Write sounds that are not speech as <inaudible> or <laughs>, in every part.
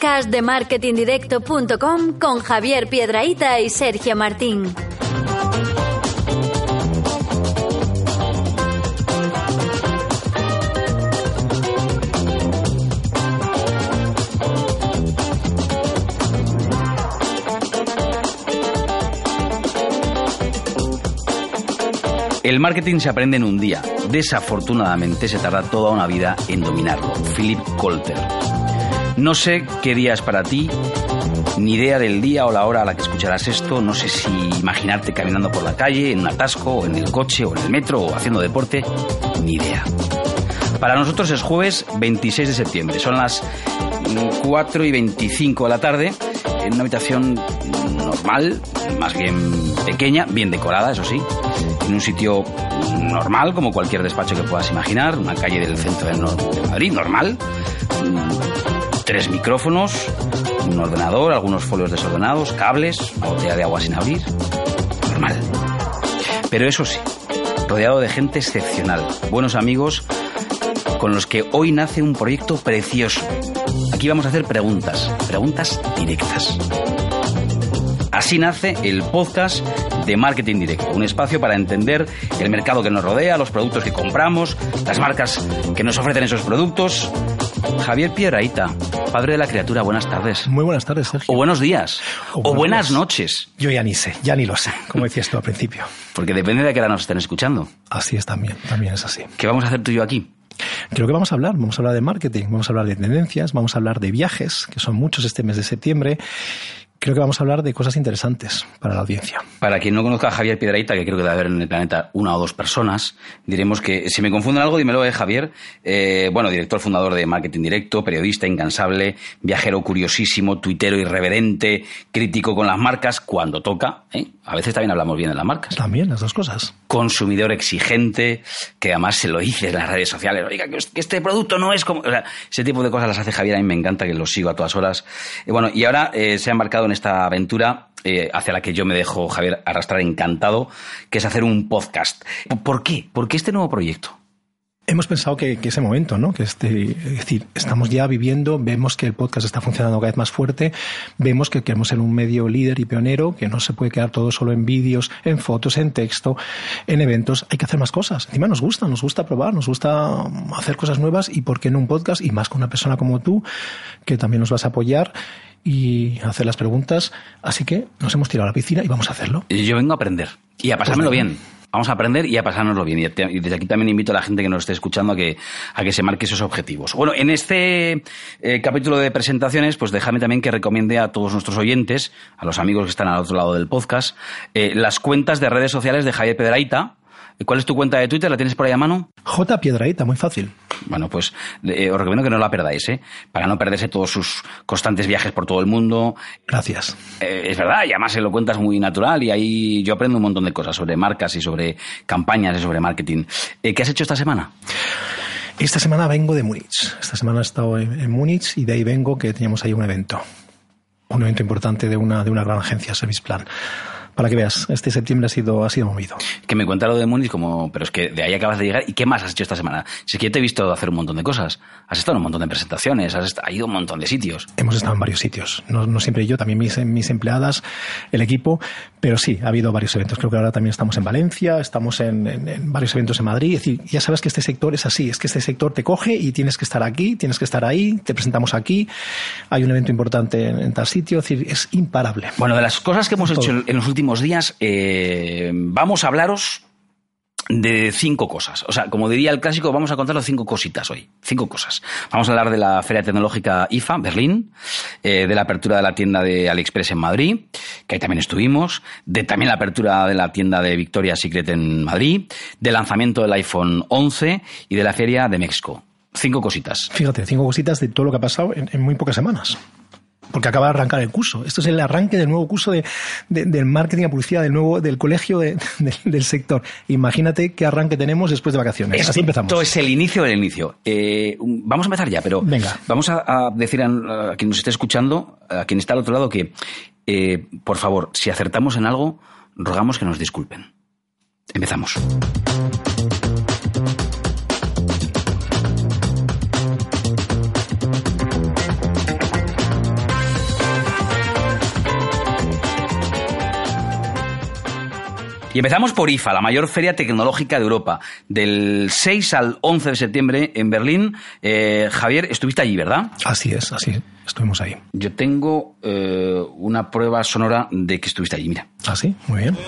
podcast de marketingdirecto.com con Javier Piedraíta y Sergio Martín. El marketing se aprende en un día. Desafortunadamente se tarda toda una vida en dominarlo. Philip Colter. No sé qué día es para ti, ni idea del día o la hora a la que escucharás esto. No sé si imaginarte caminando por la calle, en un atasco, en el coche, o en el metro, o haciendo deporte. Ni idea. Para nosotros es jueves 26 de septiembre. Son las 4 y 25 de la tarde en una habitación normal, más bien pequeña, bien decorada, eso sí, en un sitio normal, como cualquier despacho que puedas imaginar, una calle del centro de Madrid, normal, tres micrófonos, un ordenador, algunos folios desordenados, cables, una botella de agua sin abrir, normal. Pero eso sí, rodeado de gente excepcional, buenos amigos, con los que hoy nace un proyecto precioso. Aquí vamos a hacer preguntas, preguntas directas. Así nace el podcast de Marketing Directo, un espacio para entender el mercado que nos rodea, los productos que compramos, las marcas que nos ofrecen esos productos. Javier Piedraíta, padre de la criatura, buenas tardes. Muy buenas tardes, Sergio. O buenos días. O, buenas días. noches. Yo ya ni sé, ya ni lo sé, como decías tú al principio. Porque depende de qué hora nos estén escuchando. Así es también, también es así. ¿Qué vamos a hacer tú y yo aquí? Creo que vamos a hablar, vamos a hablar de marketing, vamos a hablar de tendencias, vamos a hablar de viajes, que son muchos este mes de septiembre. Creo que vamos a hablar de cosas interesantes para la audiencia. Para quien no conozca a Javier Piedraíta, que creo que debe haber en el planeta una o dos personas, diremos que si me confunden algo, dímelo, eh, Javier. Eh, bueno, director fundador de Marketing Directo, periodista incansable, viajero curiosísimo, tuitero irreverente, crítico con las marcas cuando toca. ¿eh? A veces también hablamos bien de las marcas. También las dos cosas. Consumidor exigente, que además se lo dice en las redes sociales. Oiga, que este producto no es como. O sea, ese tipo de cosas las hace Javier, a mí me encanta que lo sigo a todas horas. Eh, bueno, y ahora se ha embarcado en esta aventura eh, hacia la que yo me dejo, Javier, arrastrar encantado, que es hacer un podcast. ¿Por qué? ¿Por qué este nuevo proyecto? Hemos pensado que, que ese momento, ¿no? Que este, es decir, estamos ya viviendo, vemos que el podcast está funcionando cada vez más fuerte, vemos que queremos ser un medio líder y pionero, que no se puede quedar todo solo en vídeos, en fotos, en texto, en eventos. Hay que hacer más cosas. Encima nos gusta, nos gusta probar, nos gusta hacer cosas nuevas y por qué no un podcast y más con una persona como tú, que también nos vas a apoyar y hacer las preguntas. Así que nos hemos tirado a la piscina y vamos a hacerlo. Yo vengo a aprender y a pasármelo Pues bien. Vamos a aprender y a pasárnoslo bien. Y desde aquí también invito a la gente que nos esté escuchando a que, a que se marque esos objetivos. Bueno, en este eh, capítulo de presentaciones, pues déjame también que recomiende a todos nuestros oyentes, a los amigos que están al otro lado del podcast, eh, las cuentas de redes sociales de Javier Pedraita. ¿Cuál es tu cuenta de Twitter? ¿La tienes por ahí a mano? J. Piedraíta, muy fácil. Bueno, pues eh, os recomiendo que no la perdáis, ¿eh? Para no perderse todos sus constantes viajes por todo el mundo. Gracias. Eh, es verdad, y además se lo cuentas muy natural y ahí yo aprendo un montón de cosas sobre marcas y sobre campañas y sobre marketing. Eh, ¿Qué has hecho esta semana? Esta semana vengo de Múnich. Esta semana he estado en, en Múnich y de ahí vengo que teníamos ahí un evento. Un evento importante de una, de una gran agencia, Service Plan. Para que veas, este septiembre ha sido, ha sido movido. Que me cuenta lo de Múnich como, pero es que de ahí acabas de llegar. ¿Y qué más has hecho esta semana? Si es que yo te he visto hacer un montón de cosas. Has estado en un montón de presentaciones, has, est- has ido a un montón de sitios. Hemos estado en varios sitios. No, no siempre yo, también mis, mis empleadas, el equipo. Pero sí, ha habido varios eventos. Creo que ahora también estamos en Valencia, estamos en, en- en varios eventos en Madrid. Es decir, ya sabes que este sector es así. Es que este sector te coge y tienes que estar aquí, tienes que estar ahí, te presentamos aquí. Hay un evento importante en, en tal sitio. Es decir, es imparable. Bueno, de las cosas que hemos Todo. hecho en los últimos días, eh, vamos a hablaros de cinco cosas. O sea, como diría el clásico, vamos a contaros cinco cositas hoy. Cinco cosas. Vamos a hablar de la Feria Tecnológica IFA, Berlín, eh, de la apertura de la tienda de AliExpress en Madrid, que ahí también estuvimos, de también la apertura de la tienda de Victoria's Secret en Madrid, del lanzamiento del iPhone 11 y de la Feria de México. cinco cositas. Fíjate, cinco cositas de todo lo que ha pasado en, muy pocas semanas porque acaba de arrancar el curso. Esto es el arranque del nuevo curso de, del marketing a publicidad del nuevo del colegio <laughs> del sector. Imagínate qué arranque tenemos después de vacaciones. Así empezamos. Esto es el inicio del inicio. Eh, vamos a empezar ya, pero Venga. vamos a, decir a, quien nos esté escuchando, a quien está al otro lado, que eh, por favor, si acertamos en algo, rogamos que nos disculpen. Empezamos. Y empezamos por IFA, la mayor feria tecnológica de Europa, del 6 al 11 de septiembre en Berlín. Eh, Javier, estuviste allí, ¿verdad? Así es, así es. Estuvimos ahí. Yo tengo eh, una prueba sonora de que estuviste allí, mira. Ah, sí, muy bien.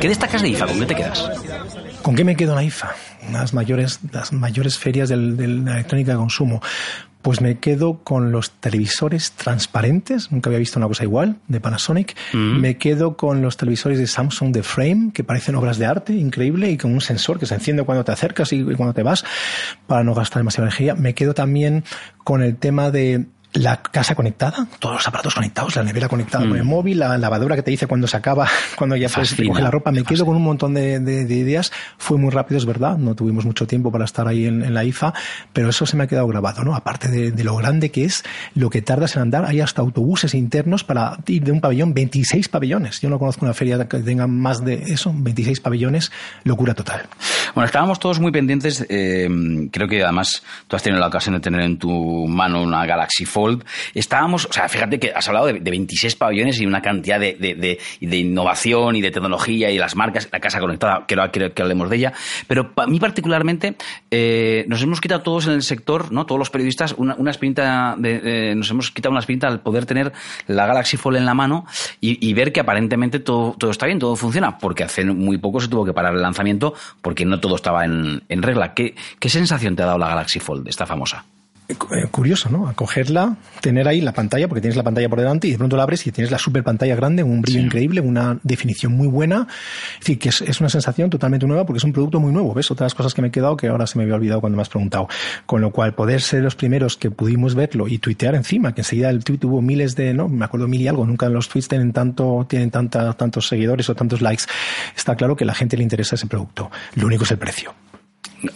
¿Qué destacas de IFA? ¿Con qué te quedas? ¿Con qué me quedo en la IFA? Las mayores, las mayores ferias de la electrónica de consumo. Pues me quedo con los televisores transparentes, nunca había visto una cosa igual, de Panasonic. Mm. Me quedo con los televisores de Samsung de Frame, que parecen obras de arte, increíble, y con un sensor que se enciende cuando te acercas y cuando te vas, para no gastar demasiada energía. Me quedo también con el tema de la casa conectada, todos los aparatos conectados, la nevera conectada con el mm. móvil, la lavadora que te dice cuando se acaba, <laughs> cuando ya puedes coger la ropa. Me quedo con un montón de, ideas. Fue muy rápido, es verdad. No tuvimos mucho tiempo para estar ahí en, la IFA, pero eso se me ha quedado grabado, ¿no? Aparte de, lo grande que es, lo que tardas en andar, hay hasta autobuses internos para ir de un pabellón, 26 pabellones. Yo no conozco una feria que tenga más de eso, 26 pabellones, locura total. Bueno, estábamos todos muy pendientes. Eh, creo que además tú has tenido la ocasión de tener en tu mano una Galaxy Fold estábamos, o sea, fíjate que has hablado de, 26 pabellones y una cantidad de, innovación y de tecnología y las marcas, la casa conectada, quiero, que hablemos de ella, pero para mí particularmente eh, nos hemos quitado todos en el sector, ¿no? todos los periodistas, una, una espinta de, nos hemos quitado una espinta al poder tener la Galaxy Fold en la mano y, ver que aparentemente todo está bien, todo funciona, porque hace muy poco se tuvo que parar el lanzamiento porque no todo estaba en, en regla. ¿Qué, ¿Qué sensación te ha dado la Galaxy Fold, esta famosa? Eh, curioso, ¿no? Acogerla, tener ahí la pantalla, porque tienes la pantalla por delante y de pronto la abres y tienes la super pantalla grande, un brillo increíble, una definición muy buena. En fin, que es, una sensación totalmente nueva porque es un producto muy nuevo. ¿Ves? Otras cosas que me he quedado que ahora se me había olvidado cuando me has preguntado. Con lo cual, poder ser los primeros que pudimos verlo y tuitear encima, que enseguida el tweet tuvo miles de, no, me acuerdo mil y algo, nunca los tweets tienen tanto, tienen tanta, tantos seguidores o tantos likes. Está claro que a la gente le interesa ese producto. Lo único es el precio.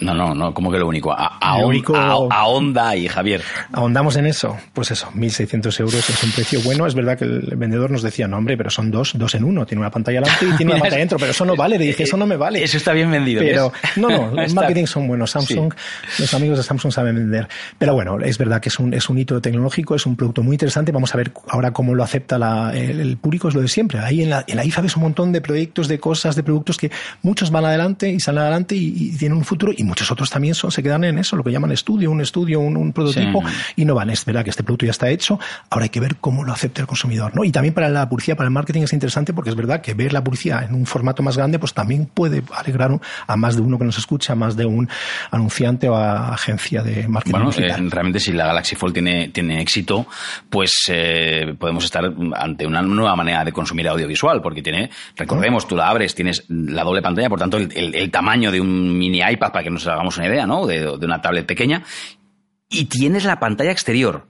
No, no, no, como que lo único. A, a, único, a, Honda y Javier. Ahondamos en eso. Pues eso, 1.600 euros es un precio bueno. Es verdad que el vendedor nos decía, no, hombre, pero son dos, dos en uno. Tiene una pantalla delante y tiene una <laughs> pantalla dentro, pero eso no vale. Le dije, eso no me vale. Eso está bien vendido. Pero, no, no, <laughs> los marketing son buenos. Samsung, los amigos de Samsung saben vender. Pero bueno, es verdad que es un, es un hito tecnológico, es un producto muy interesante. Vamos a ver ahora cómo lo acepta la, el, público, es lo de siempre. Ahí en la, en la IFA ves un montón de proyectos, de cosas, de productos que muchos van adelante y salen adelante y, y tienen un futuro y muchos otros también se quedan en eso, lo que llaman estudio, un estudio, un, prototipo, y no van. Es verdad que este producto ya está hecho, ahora hay que ver cómo lo acepta el consumidor. ¿no? Y también para la publicidad, para el marketing es interesante porque es verdad que ver la publicidad en un formato más grande, pues también puede alegrar a más de uno que nos escucha, a más de un anunciante o agencia de marketing. Bueno, eh, realmente si la Galaxy Fold tiene, tiene éxito, pues eh, podemos estar ante una nueva manera de consumir audiovisual, porque tiene, recordemos, tú la abres, tienes la doble pantalla, por tanto el, el tamaño de un mini iPad, para que nos hagamos una idea, de, una tablet pequeña. Y tienes la pantalla exterior.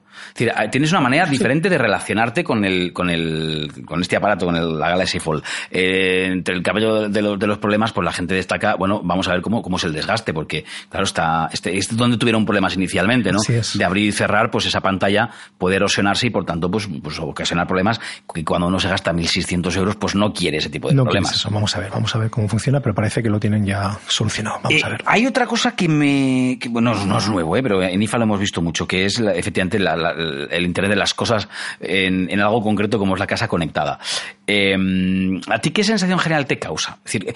Ah, tienes una manera diferente de relacionarte con el, con el, con este aparato, con el, la Galaxy Fold. Eh, entre el cabello de, de, los problemas, pues la gente destaca, bueno, vamos a ver cómo, cómo es el desgaste, porque, claro, está, este, es donde tuvieron problemas inicialmente, ¿no? De abrir y cerrar, pues esa pantalla puede erosionarse y por tanto, pues, pues ocasionar problemas que cuando uno se gasta 1.600 euros, pues no quiere ese tipo de problemas. Eso. Vamos a ver, vamos a ver cómo funciona, pero parece que lo tienen ya solucionado. Vamos eh, a ver. Hay otra cosa que me, que, bueno, no es nuevo, ¿eh? pero en IFA lo hemos visto mucho, que es efectivamente la, el interés de las cosas en, algo concreto como es la casa conectada. Em, ¿A ti qué sensación general te causa? Decir,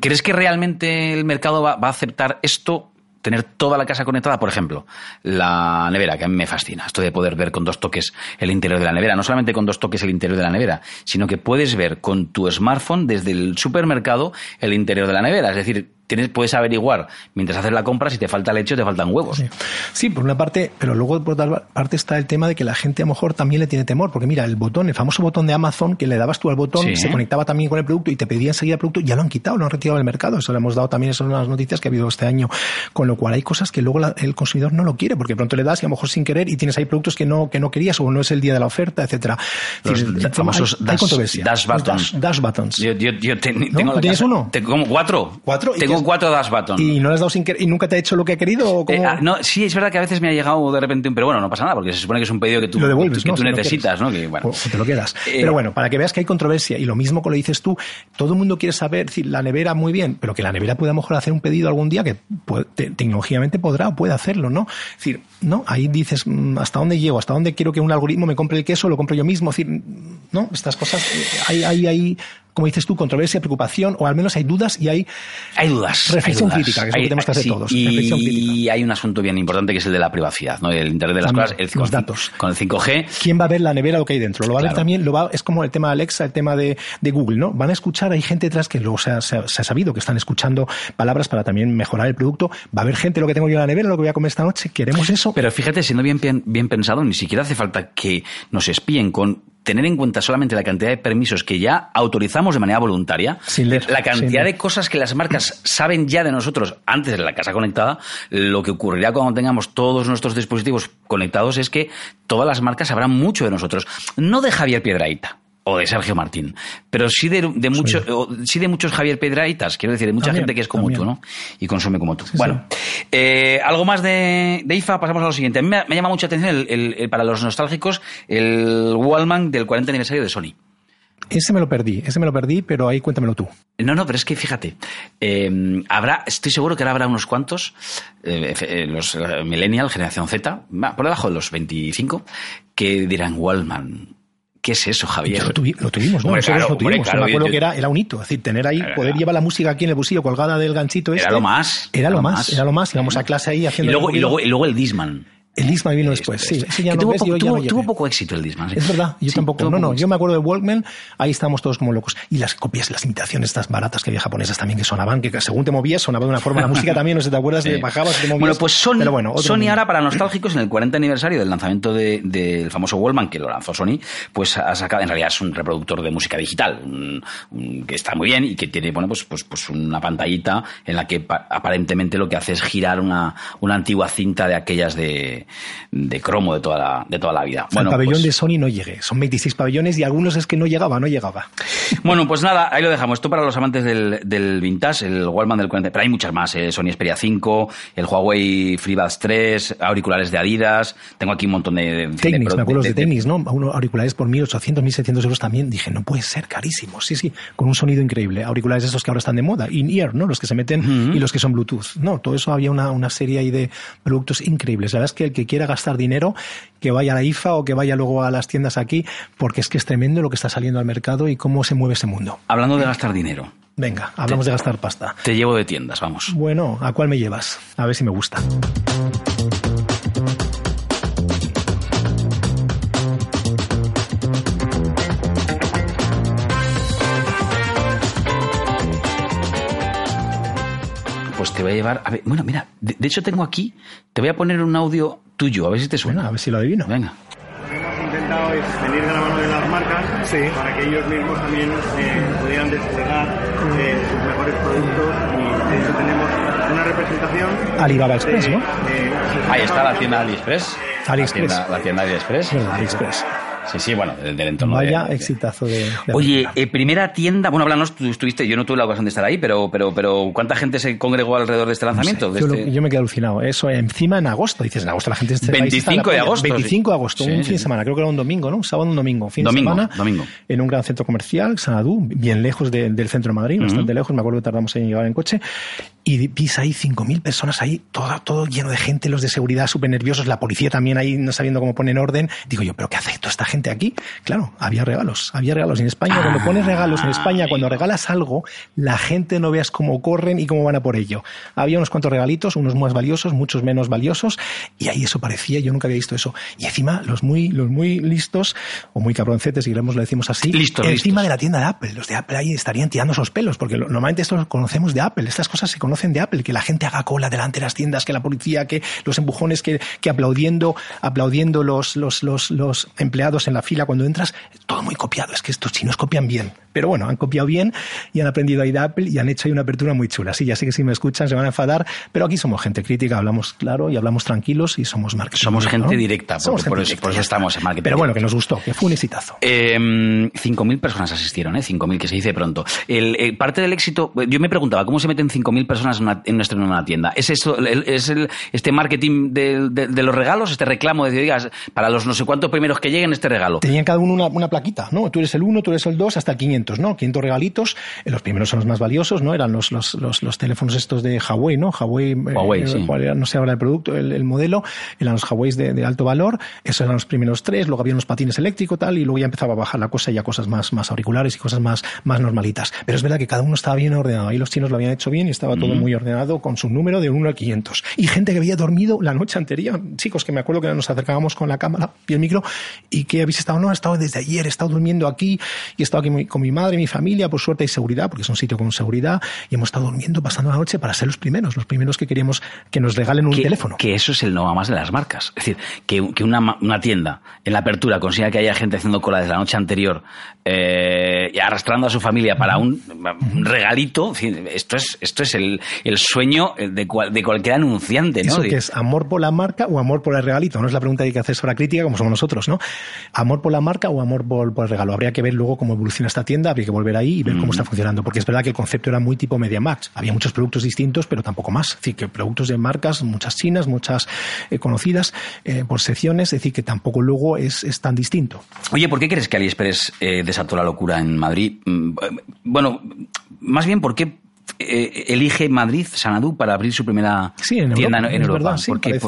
¿crees que realmente el mercado va, a aceptar esto? tener toda la casa conectada, por ejemplo, la nevera, que a mí me fascina, esto de poder ver con dos toques el interior de la nevera, no solamente con dos toques el interior de la nevera, sino que puedes ver con tu smartphone desde el supermercado el interior de la nevera, es decir, tienes, puedes averiguar mientras haces la compra si te falta leche o te faltan huevos. Sí. por una parte, pero luego por otra parte está el tema de que la gente a lo mejor también le tiene temor, porque mira, el botón, el famoso botón de Amazon que le dabas tú al botón, se conectaba también con el producto y te pedía enseguida el producto, ya lo han quitado, lo han retirado del mercado. Eso le hemos dado también, son las noticias que ha habido este año. Con lo cual hay cosas que luego el consumidor no lo quiere, porque pronto le das y a lo mejor sin querer y tienes ahí productos que no, que no querías o no es el día de la oferta, etcétera. Los famosos hay, dash, dash, buttons. Dash, buttons. Yo, yo, tengo ¿Tienes uno? Como cuatro. ¿Cuatro? Tengo cuatro dash buttons. ¿Y no le has dado sin y nunca te ha hecho lo que ha querido? Eh, ah, no, sí, es verdad que a veces me ha llegado de repente un, pero bueno, no pasa nada, porque se supone que es un pedido que tú, que tú necesitas, ¿no? Que, bueno. te lo quedas. Eh, pero bueno, para que veas que hay controversia, y lo mismo que lo dices tú, todo el mundo quiere saber, si la nevera muy bien, pero que la nevera pueda a lo mejor hacer un pedido algún día que tecnológicamente podrá o puede hacerlo, ¿no? Es decir, ¿no? Ahí dices, mm, ¿hasta dónde llego? ¿Hasta dónde quiero que un algoritmo me compre el queso? ¿Lo compro yo mismo? Es decir, ¿no? Estas cosas, hay, hay, hay como dices tú, controversia, preocupación, o al menos hay dudas y hay... Hay dudas. Reflexión crítica, que es lo que tenemos que hacer todos. Y hay un asunto bien importante que es el de la privacidad, ¿no? El Internet de las cosas, el, los datos. Con el 5G. ¿Quién va a ver la nevera lo que hay dentro? Lo va a ver también, lo va, es como el tema de Alexa, el tema de, de Google, ¿no? Van a escuchar, hay gente detrás que luego se ha, se, ha, sabido que están escuchando palabras para también mejorar el producto. Va a haber gente lo que tengo yo en la nevera, lo que voy a comer esta noche. ¿Queremos eso? Pero fíjate, siendo bien, bien pensado, ni siquiera hace falta que nos espíen con tener en cuenta solamente la cantidad de permisos que ya autorizamos de manera voluntaria, la cantidad de cosas que las marcas saben ya de nosotros antes de la casa conectada, lo que ocurrirá cuando tengamos todos nuestros dispositivos conectados es que todas las marcas sabrán mucho de nosotros. No de Javier Piedraíta, o de Sergio Martín, pero sí de, de muchos, sí. de muchos Javier Pedraitas, quiero decir, de mucha gente que es como tú, ¿no? Y consume como tú. bueno, eh, algo más de, de, IFA, pasamos a lo siguiente. A mí me, llama mucha atención el, para los nostálgicos el Wallman del 40 aniversario de Sony. Ese me lo perdí, ese me lo perdí, pero ahí cuéntamelo tú. No, no, pero es que fíjate, eh, habrá, estoy seguro que ahora habrá unos cuantos, eh, eh los Millennial, Generación Z, por debajo de los 25, que dirán Wallman, ¿Qué es eso, Javier? Lo, tuvimos, ¿no? Nosotros lo tuvimos. me acuerdo que era, era un hito. Es decir, tener ahí, poder llevar la música aquí en el busillo colgada del ganchito este. Era lo más. Era lo más, era lo más. Íbamos a clase ahí haciendo. Y luego, y luego, y luego el Disman. El Disman vino después, sí. ya tuvo, poco, tuvo, tuvo, poco éxito el Disman. Es verdad, yo tampoco. No, no, yo me acuerdo de Walkman, ahí estábamos todos como locos. Y las copias, las imitaciones estas baratas que había japonesas también que sonaban, que según te movías sonaba de una forma. La música <laughs> también, no sé, ¿te acuerdas? Sí. De bajabas, te movías. Bueno, pues Sony, bueno, Sony ahora para nostálgicos, en el 40 aniversario del lanzamiento del de, famoso Walkman, que lo lanzó Sony, pues ha sacado, en realidad es un reproductor de música digital, que está muy bien y que tiene, bueno, pues, pues, pues una pantallita en la que aparentemente lo que hace es girar una, una antigua cinta de aquellas de, de cromo de toda la, de toda la vida. Bueno, el pabellón pues de Sony no llegué. Son 26 pabellones y algunos es que no llegaba, no llegaba. Bueno, pues nada, ahí lo dejamos. Esto para los amantes del, del vintage, el Wallman del 40. Pero hay muchas más, ¿eh? Sony Xperia 5, el Huawei FreeBuds 3, auriculares de Adidas. Tengo aquí un montón de... Technics, me acuerdo de, de, ¿no? Unos auriculares por 1.800, 1.700 euros también. Dije, no puede ser carísimo. Sí, sí, con un sonido increíble. Auriculares esos que ahora están de moda. In-ear, ¿no? Los que se meten y los que son Bluetooth. No, todo eso había una, una serie ahí de productos increíbles. La verdad es que el que quiera gastar dinero que vaya a la IFA o que vaya luego a las tiendas aquí, porque es que es tremendo lo que está saliendo al mercado y cómo se mueve ese mundo. Hablando de gastar dinero. Venga, hablamos de gastar pasta. Te llevo de tiendas, vamos. Bueno, ¿a cuál me llevas? A ver si me gusta. Pues te voy a llevar. A ver, bueno, mira, de, de hecho tengo aquí, te voy a poner un audio tuyo, a ver si te suena. a ver si lo adivino. Venga. Lo que hemos intentado es venir de la mano de las marcas para que ellos mismos también eh, pudieran desplegar eh, sus mejores productos y de hecho tenemos una representación. Alibaba Express, ¿no? Ahí está la tienda AliExpress. AliExpress. La tienda, la tienda AliExpress. AliExpress. Sí, sí, bueno, del, entorno. Vaya exitazo de. Oye, eh, primera tienda, bueno, háblanos, tú estuviste, yo no tuve la ocasión de estar ahí, pero, pero, pero ¿cuánta gente se congregó alrededor de este lanzamiento? yo, este yo, me quedé alucinado. Eso encima en agosto, dices, en agosto la gente. Este 25 de agosto. 25 de agosto, un fin de semana, creo que era un domingo, ¿no? Un sábado, un domingo. Fin domingo, de semana. Domingo. En un gran centro comercial, Sanadú, bien lejos del centro de Madrid, bastante lejos, me acuerdo que tardamos en llegar en coche. Y pisa ahí 5.000 personas ahí, todo, todo lleno de gente, los de seguridad súper nerviosos, la policía también ahí no sabiendo cómo poner orden. Digo yo, ¿pero qué hace toda esta gente aquí? Claro, había regalos, había regalos. En España, cuando pones regalos en España, cuando regalas algo, la gente no veas cómo corren y cómo van a por ello. Había unos cuantos regalitos, unos más valiosos, muchos menos valiosos, y ahí eso parecía, yo nunca había visto eso. Y encima, los muy, los muy listos, o muy cabroncetes, si queremos lo decimos así, listos, encima de la tienda de Apple. Los de Apple ahí estarían tirando esos pelos, porque normalmente esto lo conocemos de Apple, estas cosas se conocen conocen de Apple, que la gente haga cola delante de las tiendas, que la policía, que los empujones, que, que aplaudiendo, aplaudiendo los, los, los, los empleados en la fila cuando entras, todo muy copiado. Es que estos chinos copian bien. Pero bueno, han copiado bien y han aprendido ahí de Apple y han hecho ahí una apertura muy chula. Sí, ya sé que si me escuchan se van a enfadar, pero aquí somos gente crítica, hablamos claro y hablamos tranquilos y somos marketing. Somos gente directa, por, eso, estamos en marketing. Pero bueno, que nos gustó, que fue un exitazo. Eh, 5.000 personas asistieron, ¿eh? 5.000 que se dice pronto. El, eh, parte del éxito, yo me preguntaba, ¿cómo se meten 5.000 personas en, una, en en una tienda? ¿Es, eso, es el, este marketing de, de, los regalos, este reclamo de, digas, para los no sé cuántos primeros que lleguen este regalo? Tenían cada uno una, una plaquita, ¿no? Tú eres el 1, tú eres el 2, hasta 500, ¿no? 500 regalitos. Eh, los primeros son los más valiosos, ¿no? Eran los, los, los, teléfonos estos de Huawei, ¿no? Huawei, eh, Huawei sí. no sé ahora el producto, el, modelo. Eran los Huawei de, de, alto valor. Esos eran los primeros tres. Luego había unos patines eléctricos, tal, y luego ya empezaba a bajar la cosa y ya cosas más, más auriculares y cosas más, más normalitas. Pero es verdad que cada uno estaba bien ordenado. Ahí los chinos lo habían hecho bien y estaba todo muy ordenado con su número de 1 a 500. Y gente que había dormido la noche anterior. Chicos, que me acuerdo que nos acercábamos con la cámara y el micro y que habéis estado, no, he estado desde ayer, he estado durmiendo aquí y he estado aquí con mi madre, mi familia, por suerte hay seguridad, porque es un sitio con seguridad y hemos estado durmiendo, pasando la noche para ser los primeros, los primeros que queríamos que nos regalen un teléfono. Que eso es el no más de las marcas. Es decir, que, que una, una tienda en la apertura consiga que haya gente haciendo cola desde la noche anterior eh, y arrastrando a su familia para un, regalito, esto es, esto es el, el sueño de, de, cualquier anunciante, ¿no? Eso que es amor por la marca o amor por el regalito, no es la pregunta que hay que hacer sobre la crítica como somos nosotros, ¿no? Amor por la marca o amor por, por, el regalo. Habría que ver luego cómo evoluciona esta tienda, habría que volver ahí y ver cómo está funcionando, porque es verdad que el concepto era muy tipo Media Max. Había muchos productos distintos, pero tampoco más. Es decir, que productos de marcas, muchas chinas, muchas eh, conocidas, eh, por secciones, es decir, que tampoco luego es, es tan distinto. Oye, ¿por qué crees que AliExpress eh, desató la locura en Madrid? Mm, bueno, más bien, ¿por qué eh, elige Madrid, Sanadú, para abrir su primera tienda en Europa. ¿Por, qué,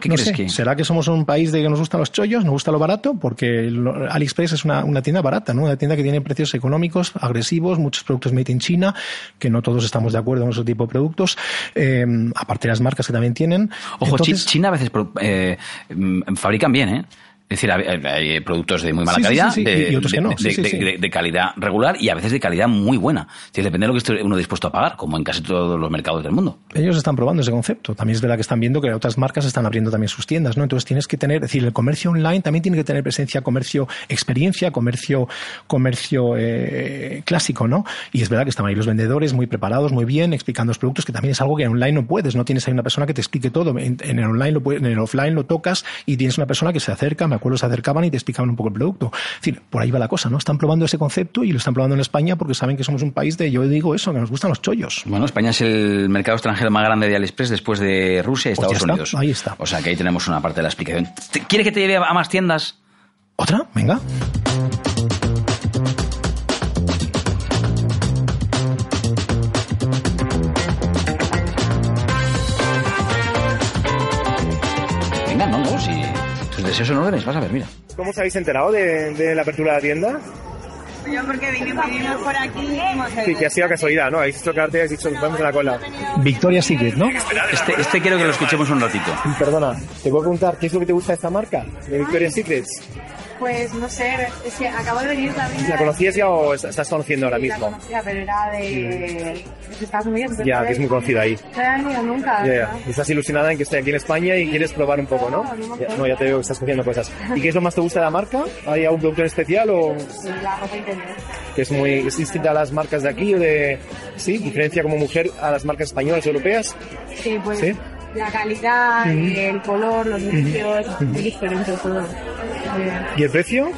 crees que...? ¿Será que somos un país de que nos gustan los chollos, nos gusta lo barato? Porque AliExpress es una, tienda barata, ¿no? Una tienda que tiene precios económicos, agresivos, muchos productos made in China, que no todos estamos de acuerdo con ese tipo de productos, eh, aparte de las marcas que también tienen. Ojo, China a veces eh, mm, fabrican bien, ¿eh? Es decir, hay, productos de muy mala calidad, de, calidad regular y a veces de calidad muy buena. depende de lo que esté uno dispuesto a pagar, como en casi todos los mercados del mundo. Ellos están probando ese concepto. También es verdad que están viendo que otras marcas están abriendo también sus tiendas, ¿no? Entonces tienes que tener, es decir, el comercio online también tiene que tener presencia, comercio experiencia, comercio, comercio eh, clásico, ¿no? Y es verdad que están ahí los vendedores muy preparados, muy bien, explicando los productos, que también es algo que en online no puedes, no tienes ahí una persona que te explique todo. En, el online lo en el offline lo tocas y tienes una persona que se acerca, acuerdo, se acercaban y te explicaban un poco el producto. Es decir, por ahí va la cosa, ¿no? Están probando ese concepto y lo están probando en España porque saben que somos un país de, yo digo eso, que nos gustan los chollos. Bueno, España es el mercado extranjero más grande de AliExpress después de Rusia y pues Estados Unidos. ahí está. O sea que ahí tenemos una parte de la explicación. ¿Quiere que te lleve a más tiendas? ¿Otra? Venga. Eso no lo vas a ver, mira. ¿Cómo os habéis enterado de, la apertura de la tienda? Yo porque vinimos, por aquí Sí, que ha sido casualidad, ¿no? Habéis hecho cartel y habéis dicho, vamos a la cola. Victoria Secret, ¿no? Este, este quiero que lo escuchemos un ratito. Perdona, te puedo preguntar, ¿qué es lo que te gusta de esta marca? De Victoria Secret. Pues no sé, es que acabo de venir también. ¿La conocías ya o estás conociendo ahora mismo? La conocía, pero era de, Estados Unidos. Ya, que es muy conocida ahí. No nunca. Estás ilusionada en que estoy aquí en España y quieres probar un poco, ¿no? No, ya, ya te veo que estás cogiendo cosas. ¿Y qué es lo más te gusta de la marca? ¿Hay algún producto en especial o...? Sí, la ropa interior. Que es muy es distinta a las marcas de aquí o de... ¿Sí? ¿Diferencia como mujer a las marcas españolas europeas? Sí, pues... ¿Sí? La calidad, el color, los precios, es diferente todo. ¿Y el precio?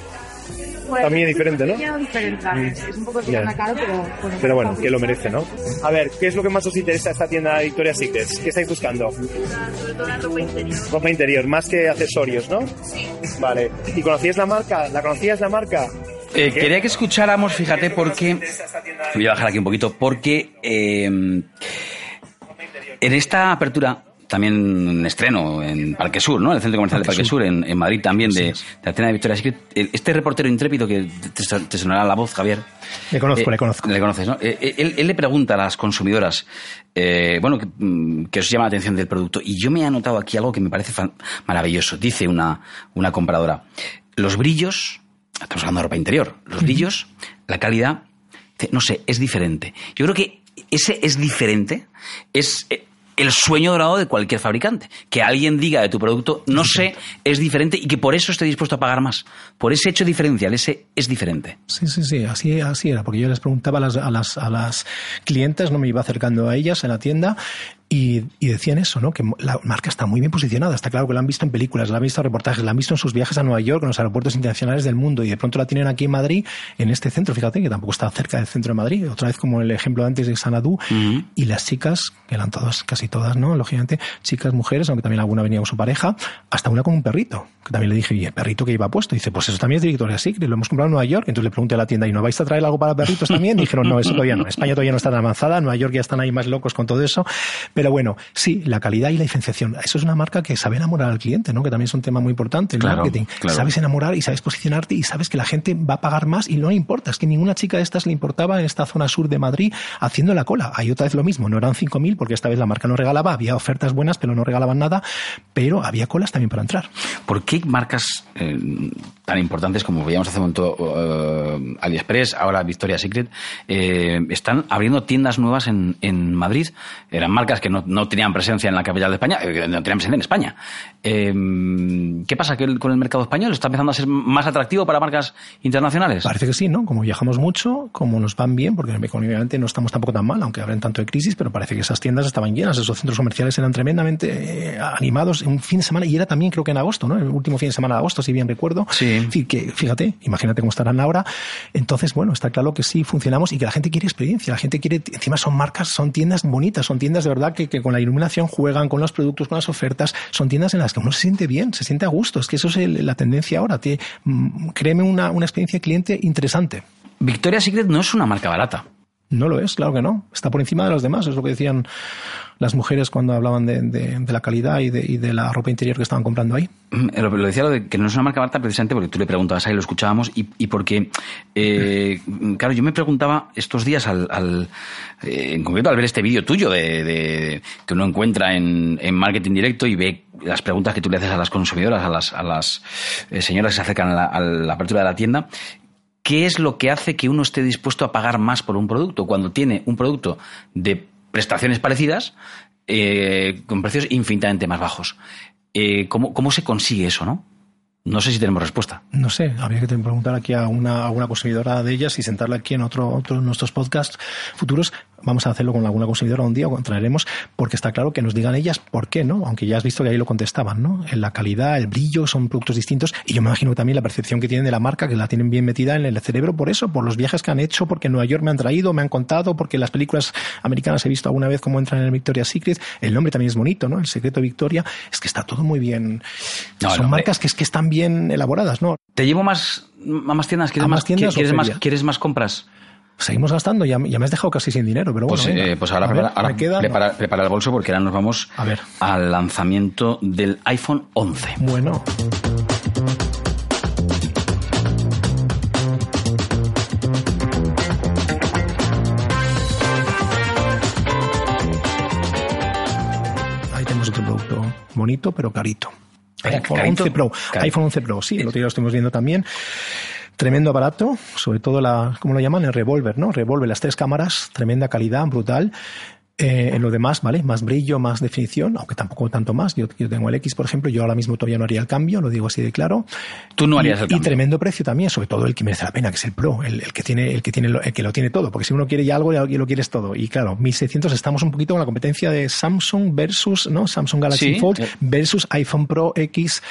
Pues, También es diferente, ¿no? Diferente, Es un poco yeah. caro, pero bueno. Pero bueno, que lo merece, ¿no? A ver, ¿qué es lo que más os interesa esta tienda de Victoria's Secret? ¿Qué estáis buscando? Sobre todo la ropa interior. Ropa interior, más que accesorios, ¿no? Sí. Vale. ¿Y conocías la marca? ¿La conocías la marca? Eh, quería que escucháramos, fíjate, porque... Voy a bajar aquí un poquito, porque... Eh, en esta apertura también estreno en Parque Sur, ¿no? En el centro comercial de Parque Sur, en, Madrid también, de, la tienda de Victoria Secret. Este reportero intrépido que te, sonará la voz, Javier. Le conozco, eh, le conozco. Le conoces, ¿no? Eh, eh, él, le pregunta a las consumidoras, bueno, mm, que, os llama la atención del producto. Y yo me he anotado aquí algo que me parece maravilloso. Dice una, una compradora, los brillos, estamos hablando de ropa interior, los brillos, la calidad, no sé, es diferente. Yo creo que ese es diferente, es eh, el sueño dorado de cualquier fabricante. Que alguien diga de tu producto, no sé, es diferente y que por eso esté dispuesto a pagar más. Por ese hecho diferencial, ese es diferente. Sí, sí, sí, así, así era, porque yo les preguntaba a las, a las, a las clientes, no me iba acercando a ellas en la tienda y, y, decían eso, ¿no? Que la marca está muy bien posicionada. Está claro que la han visto en películas, la han visto en reportajes, la han visto en sus viajes a Nueva York, en los aeropuertos internacionales del mundo, y de pronto la tienen aquí en Madrid, en este centro, fíjate, que tampoco está cerca del centro de Madrid, otra vez como el ejemplo antes de Sanadú, uh -huh. y las chicas, que eran todas, casi todas, ¿no? Lógicamente, chicas, mujeres, aunque también alguna venía con su pareja, hasta una con un perrito, que también le dije, ¿y el perrito que iba puesto? Y dice, pues eso también es de Victoria's Secret, lo hemos comprado en Nueva York, entonces le pregunté a la tienda, ¿y no vais a traer algo para perritos también? Y dijeron, no, eso todavía no, España todavía no está tan avanzada, Nueva York ya están ahí más locos con todo eso, pero bueno, sí, la calidad y la diferenciación. Eso es una marca que sabe enamorar al cliente, ¿no? Que también es un tema muy importante, el claro, marketing. Claro. Sabes enamorar y sabes posicionarte y sabes que la gente va a pagar más y no le importa. Es que ninguna chica de estas le importaba en esta zona sur de Madrid haciendo la cola. Ahí otra vez lo mismo, no eran 5.000 porque esta vez la marca no regalaba, había ofertas buenas pero no regalaban nada, pero había colas también para entrar. ¿Por qué marcas eh, tan importantes como veíamos hace un momento uh, AliExpress, ahora Victoria's Secret, eh, están abriendo tiendas nuevas en, en Madrid? Eran marcas que no, no tenían presencia en la capital de España, eh, no tenían presencia en España. Eh, ¿Qué pasa que con el mercado español está empezando a ser más atractivo para marcas internacionales? Parece que sí, ¿no? Como viajamos mucho, como nos van bien, porque económicamente no estamos tampoco tan mal, aunque hablen tanto de crisis, pero parece que esas tiendas estaban llenas, esos centros comerciales eran tremendamente eh, animados un fin de semana, y era también creo que en agosto, ¿no? El último fin de semana de agosto, si bien recuerdo. Sí. Decir, que fíjate, imagínate cómo estarán ahora. Entonces, bueno, está claro que sí funcionamos y que la gente quiere experiencia, la gente quiere, encima son marcas, son tiendas bonitas, son tiendas de verdad que, que con la iluminación juegan con los productos, con las ofertas, son tiendas en las que uno se siente bien, se siente a gusto. Es que eso es el, la tendencia ahora. Te, mm, créeme una, una experiencia de cliente interesante. Victoria's Secret no es una marca barata. No lo es, claro que no. Está por encima de los demás, es lo que decían las mujeres cuando hablaban de, de, de la calidad y de, y de, la ropa interior que estaban comprando ahí. Lo, lo, decía lo de que no es una marca barata precisamente porque tú le preguntabas ahí, lo escuchábamos, y, y porque, eh, claro, yo me preguntaba estos días al, al eh, en concreto al ver este vídeo tuyo de, de, que uno encuentra en, en, marketing directo y ve las preguntas que tú le haces a las consumidoras, a las, a las eh, señoras que se acercan a la, a la apertura de la tienda, ¿qué es lo que hace que uno esté dispuesto a pagar más por un producto cuando tiene un producto de prestaciones parecidas eh, con precios infinitamente más bajos? Eh, ¿cómo, ¿Cómo se consigue eso, no? No sé si tenemos respuesta. No sé, habría que preguntar aquí a una, a una consumidora de ellas y sentarla aquí en otro, otro de nuestros podcasts futuros. Vamos a hacerlo con alguna consumidora un día o traeremos, porque está claro que nos digan ellas por qué, ¿no? Aunque ya has visto que ahí lo contestaban, ¿no? En la calidad, el brillo, son productos distintos y yo me imagino también la percepción que tienen de la marca, que la tienen bien metida en el cerebro por eso, por los viajes que han hecho, porque en Nueva York me han traído, me han contado, porque las películas americanas he visto alguna vez cómo entran en el Victoria's Secret. El nombre también es bonito, ¿no? El secreto Victoria. Es que está todo muy bien. No, son marcas que es que están bien elaboradas, ¿no? ¿Te llevo más a más tiendas? ¿Quieres, ¿A más, más tiendas ¿quieres, más, ¿Quieres más compras? Seguimos gastando, ya, ya, me has dejado casi sin dinero, pero bueno. Pues, venga. eh, pues ahora, prepara, ver, ahora queda, prepara, prepara, el bolso porque ahora nos vamos a ver. al lanzamiento del iPhone 11. Bueno. Ahí tenemos otro producto bonito, pero carito. iPhone 11 Pro. Carito. iPhone 11 Pro, sí, el otro día lo estuvimos viendo también. Tremendo aparato, sobre todo la, ¿cómo lo llaman? El revólver, ¿no? Revólver, las tres cámaras, tremenda calidad, brutal. Eh, en lo demás, ¿vale? Más brillo, más definición, aunque tampoco tanto más. Yo, yo, tengo el X, por ejemplo, yo ahora mismo todavía no haría el cambio, lo digo así de claro. Tú no harías y, el cambio. Y tremendo precio también, sobre todo el que merece la pena, que es el Pro, el, el que tiene, el que tiene, lo, el que lo tiene todo. Porque si uno quiere ya algo, ya lo quieres todo. Y claro, 1600 estamos un poquito con la competencia de Samsung versus, ¿no? Samsung Galaxy sí. Fold versus iPhone Pro X,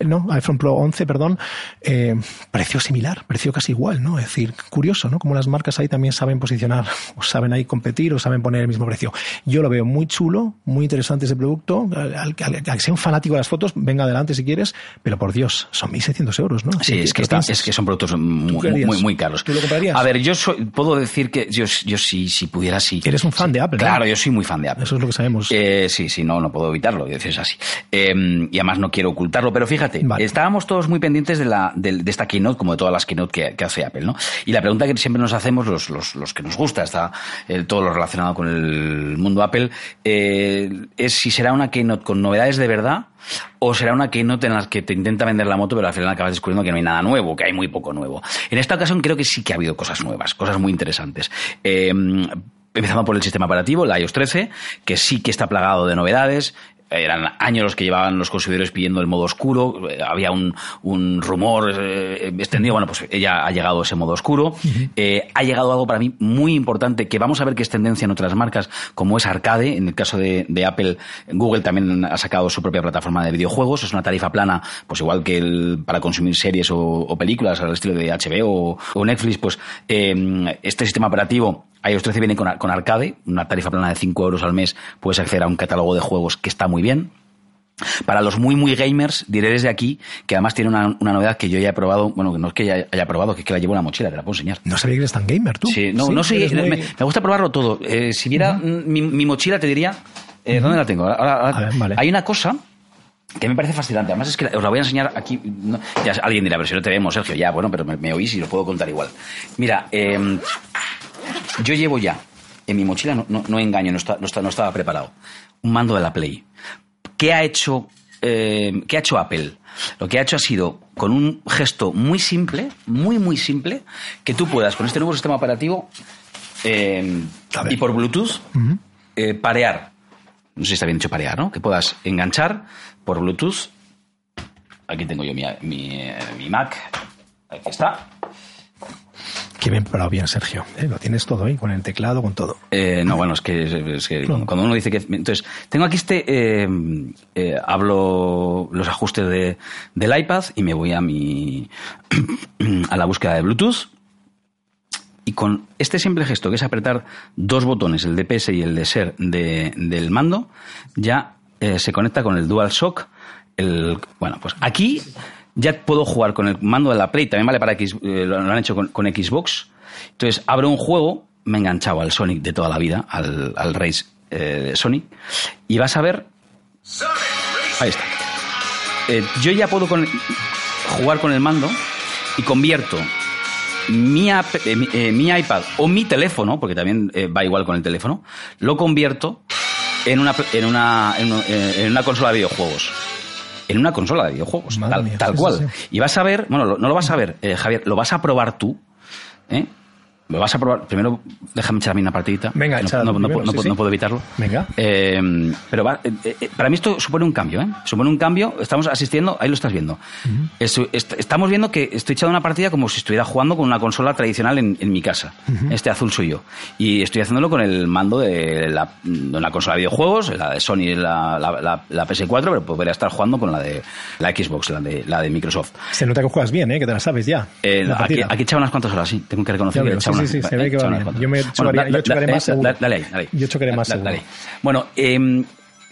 no, iPhone Pro 11, perdón. Eh, precio similar, precio casi igual, ¿no? Es decir, curioso, ¿no? Como las marcas ahí también saben posicionar, o saben ahí competir, o saben poner el mismo precio. Yo lo veo muy chulo, muy interesante ese producto. Al, al, al, que sea un fanático de las fotos, venga adelante si quieres, pero por Dios, son 1.600 euros, ¿no? Sí, es que, está, es que son productos muy, muy, muy, caros. ¿Tú lo comprarías? A ver, yo soy, puedo decir que yo, yo sí, si pudiera, sí. Eres un fan sí. de Apple, Claro, ¿no? yo soy muy fan de Apple. Eso es lo que sabemos. Eh, sí, sí, no, no puedo evitarlo, es así. Eh, y además no quiero ocultarlo, pero fíjate, vale. estábamos todos muy pendientes de, la, de, de, esta keynote, como de todas las keynote que, que, hace Apple, ¿no? Y la pregunta que siempre nos hacemos, los, los, los que nos gusta, está el, todo lo relacionado con el mundo Apple, eh, es si será una keynote con novedades de verdad o será una keynote en la que te intenta vender la moto pero al final acabas descubriendo que no hay nada nuevo, que hay muy poco nuevo. En esta ocasión creo que sí que ha habido cosas nuevas, cosas muy interesantes. Eh, empezando por el sistema operativo, la iOS 13, que sí que está plagado de novedades, eran años los que llevaban los consumidores pidiendo el modo oscuro, eh, había un, un rumor eh, extendido, bueno, pues ya ha llegado ese modo oscuro, eh, ha llegado algo para mí muy importante que vamos a ver que es tendencia en otras marcas, como es Arcade, en el caso de, de Apple, Google también ha sacado su propia plataforma de videojuegos, es una tarifa plana, pues igual que el, para consumir series o, o películas al estilo de HBO o, o Netflix, pues este sistema operativo iOS 13 viene con, con, Arcade, una tarifa plana de 5 euros al mes, puedes acceder a un catálogo de juegos que está muy bien. Para los muy, muy gamers, diré desde aquí que además tiene una, una novedad que yo ya he probado, bueno, que no es que ya haya probado, que es que la llevo en la mochila, te la puedo enseñar. No sabía que eres tan gamer tú. Sí, no, no soy, muy... me, gusta probarlo todo. Eh, si viera uh -huh. mi, mi, mochila, te diría, eh, ¿dónde la tengo? Ahora, ahora, ver, vale. Hay una cosa que me parece fascinante. Además es que os la voy a enseñar aquí. No, ya alguien dirá, pero si no te vemos, Sergio, ya, bueno, pero me, me oís y lo puedo contar igual. Mira, eh, yo llevo ya, en mi mochila, no, no, no engaño, no, está, no, está, no, estaba preparado, un mando de la Play. ¿Qué ha hecho, eh, ¿qué ha hecho Apple? Lo que ha hecho ha sido, con un gesto muy simple, muy, muy simple, que tú puedas, con este nuevo sistema operativo eh, y por Bluetooth, uh -huh. eh, parear. No sé si está bien dicho parear, ¿no? Que puedas enganchar por Bluetooth. Aquí tengo yo mi, mi, mi Mac. Aquí está Qué bien preparado bien, Sergio. ¿Eh? Lo tienes todo ahí, con el teclado, con todo. Eh, no, bueno, es que, es que claro. cuando uno dice que... Entonces, tengo aquí este... Eh, eh, hablo los ajustes de, del iPad y me voy a mi... <clears throat> a la búsqueda de Bluetooth. Y con este simple gesto, que es apretar dos botones, el de PS y el de SER de, del mando, ya se conecta con el DualShock. El, bueno, pues aquí ya puedo jugar con el mando de la Play, también vale para X, eh, lo han hecho con, Xbox. Entonces, abro un juego, me he enganchado al Sonic de toda la vida, al, al Race eh, Sonic, y vas a ver... Ahí está. Eh, yo ya puedo con, jugar con el mando y convierto mi, app, mi, iPad o mi teléfono, porque también va igual con el teléfono, lo convierto en una, en una, en en una consola de videojuegos en una consola de videojuegos, Madre tal, mía, tal sí, cual. Sí, sí. Y vas a ver, bueno, no lo vas a ver, eh, Javier, lo vas a probar tú, ¿eh? Lo vas a probar. Primero, déjame echar a mí una partidita. Venga, no, no, no, primero, no, puedo evitarlo. Venga. Eh, pero va, eh, para mí esto supone un cambio, ¿eh? Supone un cambio. Estamos asistiendo, ahí lo estás viendo. Uh -huh. es, est estamos viendo que estoy echando una partida como si estuviera jugando con una consola tradicional en, en mi casa. Uh -huh. Este azul soy yo. Y estoy haciéndolo con el mando de la, de una consola de videojuegos, la de Sony, la, la, la, la PS4, pero podría estar jugando con la de la Xbox, la de, la de Microsoft. Se nota que juegas bien, ¿eh? Que te la sabes ya. Eh, aquí, aquí he echado unas cuantas horas, sí. Tengo que reconocer ya que he echado sí, sí, sí, se ve que va bien. Yo, me chocaría, yo chocaré más seguro. Dale, ahí, dale. Yo chocaré más seguro. Dale. Bueno, eh,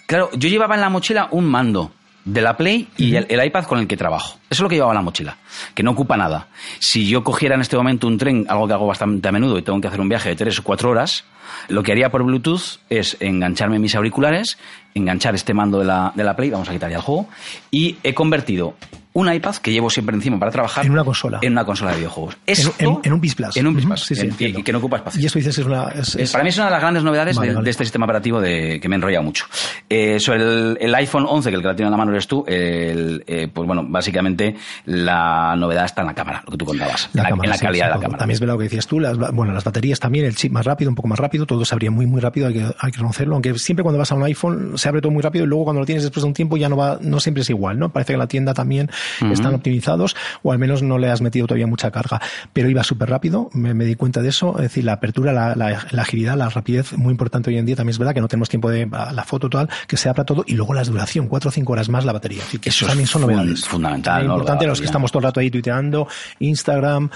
claro, yo llevaba en la mochila un mando de la Play y el, iPad con el que trabajo. Eso es lo que llevaba en la mochila, que no ocupa nada. Si yo cogiera en este momento un tren, algo que hago bastante a menudo y tengo que hacer un viaje de tres o cuatro horas, lo que haría por Bluetooth es engancharme mis auriculares, enganchar este mando de la, de la Play, vamos a quitar ya el juego, y he convertido un iPad que llevo siempre encima para trabajar. En una consola. En una consola de videojuegos. Esto, en, en, en un Plus. En un Plus. Sí, sí, y que no ocupa espacio. Y eso dices es una. Es, es... Para mí es una de las grandes novedades vale, de, vale. de, este sistema operativo de, que me he enrollado mucho. Eh, sobre el, el, iPhone 11, que el que la tiene en la mano eres tú, el, eh, pues bueno, básicamente la novedad está en la cámara, lo que tú contabas. La en, cámara, en la sí, calidad de la cámara. También es verdad lo que decías tú. Las, bueno, las baterías también, el chip más rápido, un poco más rápido, todo se abría muy, muy rápido, hay que, hay que reconocerlo. Aunque siempre cuando vas a un iPhone se abre todo muy rápido y luego cuando lo tienes después de un tiempo ya no va, no siempre es igual, ¿no? Parece que la tienda también uh -huh. están optimizados o al menos no le has metido todavía mucha carga. Pero iba súper rápido, me, me, di cuenta de eso. Es decir, la apertura, la, la, la, agilidad, la rapidez, muy importante hoy en día. También es verdad que no tenemos tiempo de la foto total, que se abra todo y luego la duración, cuatro o cinco horas más la batería. Así que eso también son novedades. Fundamental. Es ¿no? importante los que estamos todo el rato ahí tuiteando, Instagram,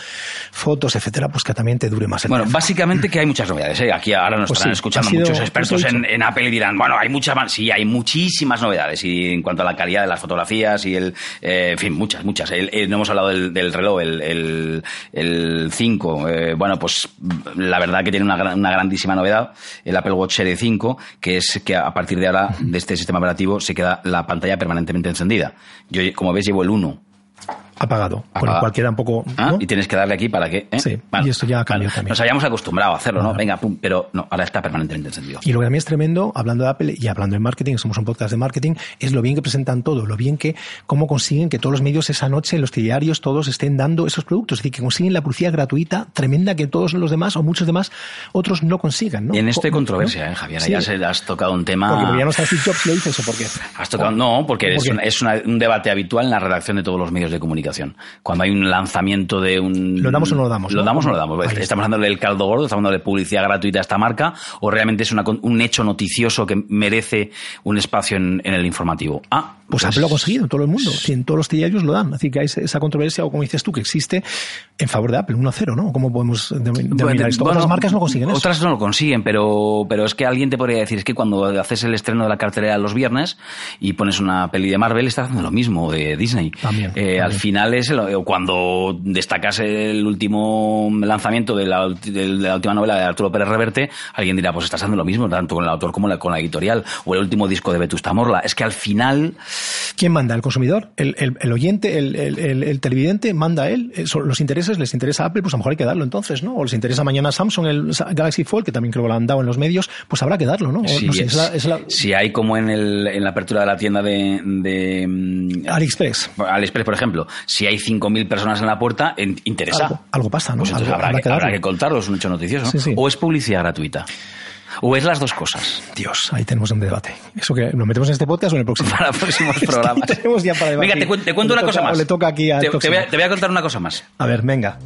fotos, etcétera, pues que también te dure más el Bueno, básicamente que hay muchas novedades. ¿eh? Aquí ahora nos pues están sí, escuchando muchos expertos en, en, Apple y dirán, bueno, hay muchas más. Sí, hay muchísimas novedades. Y en cuanto a la calidad de las fotografías y el. Eh, en fin, muchas, muchas. El, el, no hemos hablado del, del reloj, el, el, el 5. Eh, bueno, pues la verdad que tiene una, una grandísima novedad, el Apple Watch Series 5, que es que a partir de ahora, de este sistema operativo, se queda la pantalla permanentemente encendida. Yo, como ves, llevo el 1 apagado. Con Apagado. cualquiera un poco. Ah, ¿no? Y tienes que darle aquí para que. ¿eh? Sí, y esto ya cambió también. Nos habíamos acostumbrado a hacerlo, ¿no? Venga, pum, pero no, ahora está permanentemente encendido. Y lo que también es tremendo, hablando de Apple y hablando de marketing, somos un podcast de marketing, es lo bien que presentan todo, lo bien que, cómo consiguen que todos los medios esa noche, los diarios, todos estén dando esos productos. Es decir, que consiguen la publicidad gratuita tremenda que todos los demás o muchos demás otros no consigan. ¿no? Y en esto hay Co- controversia, ¿no? ¿eh, Javier? Sí. Ya se- has tocado un tema. Porque, ya no Jobs lo dice eso, ¿por qué? Has tocado, no, porque es una- un debate habitual en la redacción de todos los medios de comunicación. Cuando hay un lanzamiento de un... ¿Lo damos o no lo damos, ¿Lo damos o no lo damos? Está. ¿Estamos dándole el caldo gordo? ¿Estamos dándole publicidad gratuita a esta marca? ¿O realmente es una un hecho noticioso que merece un espacio en, en el informativo? Ah, Pues Apple lo ha conseguido en todo el mundo. En todos los diarios lo dan. Así que hay esa controversia, o como dices tú, que existe en favor de Apple, 1-0, ¿no? ¿Cómo podemos denominar Bueno, esto? bueno, Otras marcas no consiguen eso. Otras no lo consiguen, pero, pero es que alguien te podría decir, es que cuando haces el estreno de la cartelera los viernes y pones una peli de Marvel, estás haciendo lo mismo de Disney. También, Eh, Al final es el- cuando destacas el último lanzamiento de la, de la última novela de Arturo Pérez Reverte, alguien dirá, pues estás haciendo lo mismo, tanto con el autor como la- con la editorial, o el último disco de Vetusta Morla. Es que al final, ¿Quién manda? ¿El consumidor? ¿El, el- el oyente? El, el- el- el televidente? ¿Manda a él? Eso, ¿Los intereses? ¿Les interesa a Apple? Pues a lo mejor hay que darlo entonces, ¿no? O les interesa mañana Samsung el Galaxy Fold, que también creo que lo han dado en los medios, pues habrá que darlo, ¿no? Si, no sé, es la- es la- si hay como en, el, en la apertura de la tienda de... de mm, AliExpress. AliExpress, por ejemplo, si hay 5.000 personas en la puerta, interesa. Algo, algo pasa, ¿no? Pues entonces Algo- habrá, habrá que, que habrá que contarlo, es un hecho noticioso. ¿no? Sí, sí. O es publicidad gratuita. O es las dos cosas. Dios, ahí tenemos un debate. ¿Eso que lo metemos en este podcast o en el próximo? <laughs> Para próximos <laughs> programas. tenemos ya para Venga, debatir. te, cuen- te cuento le una cosa toca- más. o le toca aquí al te, te voy a, te voy a contar una cosa más. A ver, venga.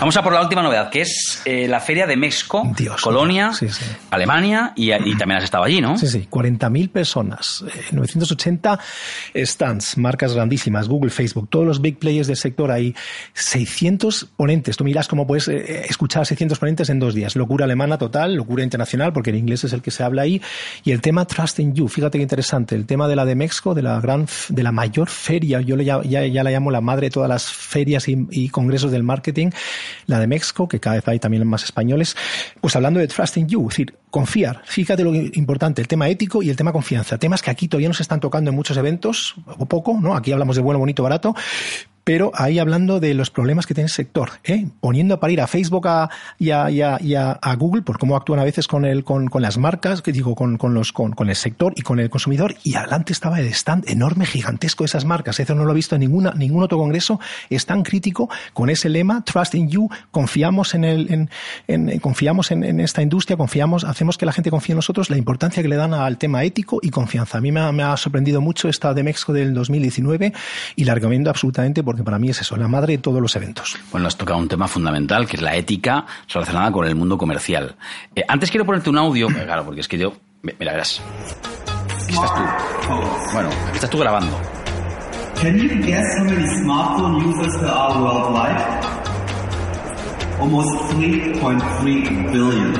Vamos a por la última novedad, que es eh, la Feria de México, Dios. Colonia, Sí, sí. Alemania, y, y también has estado allí, ¿no? Sí, sí, 40.000 personas, eh, 980 stands, marcas grandísimas, Google, Facebook, todos los big players del sector ahí, 600 ponentes. Tú miras cómo puedes eh, escuchar 600 ponentes en dos días. Locura alemana total, locura internacional, porque el inglés es el que se habla ahí. Y el tema Trust in You, fíjate qué interesante, el tema de la de México, de la gran, de la mayor feria, yo le ya, ya, ya la llamo la madre de todas las ferias y, y congresos del marketing, la de México, que cada vez hay también más españoles, pues hablando de Trust in You, es decir, confiar. Fíjate lo importante, el tema ético y el tema confianza. Temas que aquí todavía no se están tocando en muchos eventos, o poco, ¿no? Aquí hablamos de bueno, bonito, barato, pero ahí hablando de los problemas que tiene el sector, ¿eh? poniendo a parir a Facebook a, y, a, Google por cómo actúan a veces con, las marcas, que digo, con, el sector y con el consumidor, y adelante estaba el stand enorme, gigantesco de esas marcas. Eso no lo he visto en ninguna, ningún otro congreso. Es tan crítico con ese lema, Trust in You, confiamos en, esta industria, confiamos, hacemos que la gente confíe en nosotros, la importancia que le dan al tema ético y confianza. A mí me ha, me ha sorprendido mucho esta de México del 2019 y la recomiendo absolutamente porque para mí es eso, la madre de todos los eventos. Bueno, has tocado un tema fundamental, que es la ética relacionada con el mundo comercial. Eh, antes quiero ponerte un audio, <coughs> eh, claro, porque es que yo... mi- Mira, verás. Aquí estás tú. Bueno, aquí estás tú grabando. Can you guess how many smartphone users there are worldwide? Almost 3.3 billion.